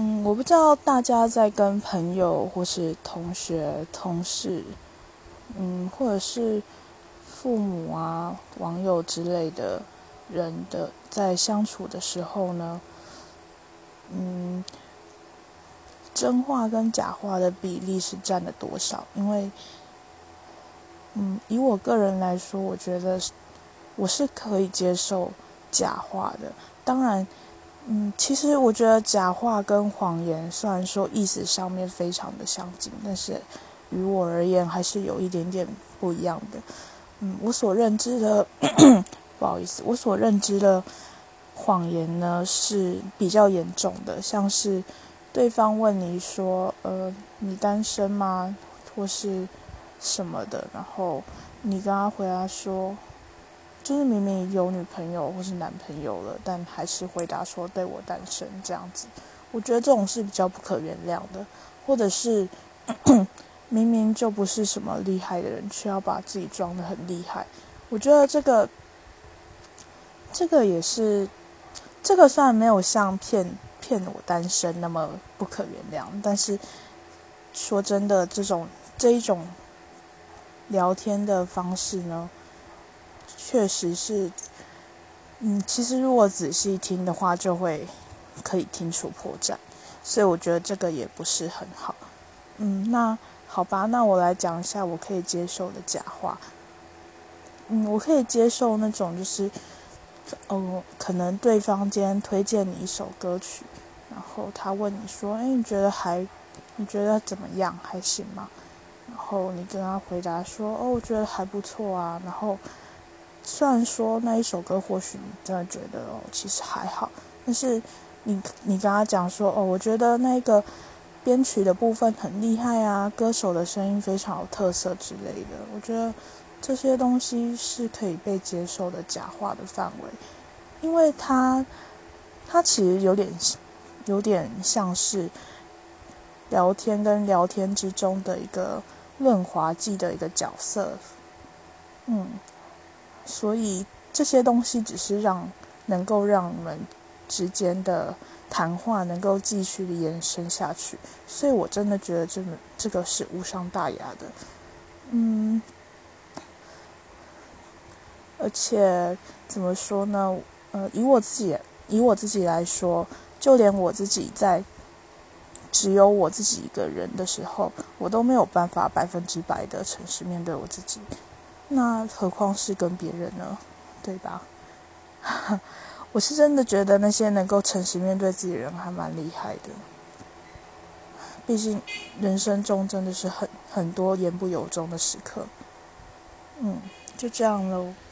嗯，我不知道大家在跟朋友或是同学、同事，嗯，或者是父母啊、网友之类的人的在相处的时候呢，嗯，真话跟假话的比例是占了多少？因为，嗯，以我个人来说，我觉得我是可以接受假话的，当然。嗯，其实我觉得假话跟谎言虽然说意思上面非常的相近，但是于我而言还是有一点点不一样的。嗯，我所认知的，不好意思，我所认知的谎言呢是比较严重的，像是对方问你说，呃，你单身吗，或是什么的，然后你跟他回答说。就是明明有女朋友或是男朋友了，但还是回答说对我单身这样子，我觉得这种是比较不可原谅的，或者是 明明就不是什么厉害的人，却要把自己装的很厉害，我觉得这个这个也是这个虽然没有像骗骗我单身那么不可原谅，但是说真的，这种这一种聊天的方式呢？确实是，嗯，其实如果仔细听的话，就会可以听出破绽，所以我觉得这个也不是很好。嗯，那好吧，那我来讲一下我可以接受的假话。嗯，我可以接受那种就是，哦，可能对方今天推荐你一首歌曲，然后他问你说：“哎，你觉得还，你觉得怎么样？还行吗？”然后你跟他回答说：“哦，我觉得还不错啊。”然后。虽然说那一首歌或许你真的觉得哦，其实还好，但是你你跟他讲说哦，我觉得那个编曲的部分很厉害啊，歌手的声音非常有特色之类的，我觉得这些东西是可以被接受的假话的范围，因为他他其实有点有点像是聊天跟聊天之中的一个润滑剂的一个角色，嗯。所以这些东西只是让能够让我们之间的谈话能够继续的延伸下去，所以我真的觉得这个这个是无伤大雅的，嗯，而且怎么说呢？呃，以我自己以我自己来说，就连我自己在只有我自己一个人的时候，我都没有办法百分之百的诚实面对我自己。那何况是跟别人呢，对吧？我是真的觉得那些能够诚实面对自己人还蛮厉害的。毕竟人生中真的是很很多言不由衷的时刻。嗯，就这样喽。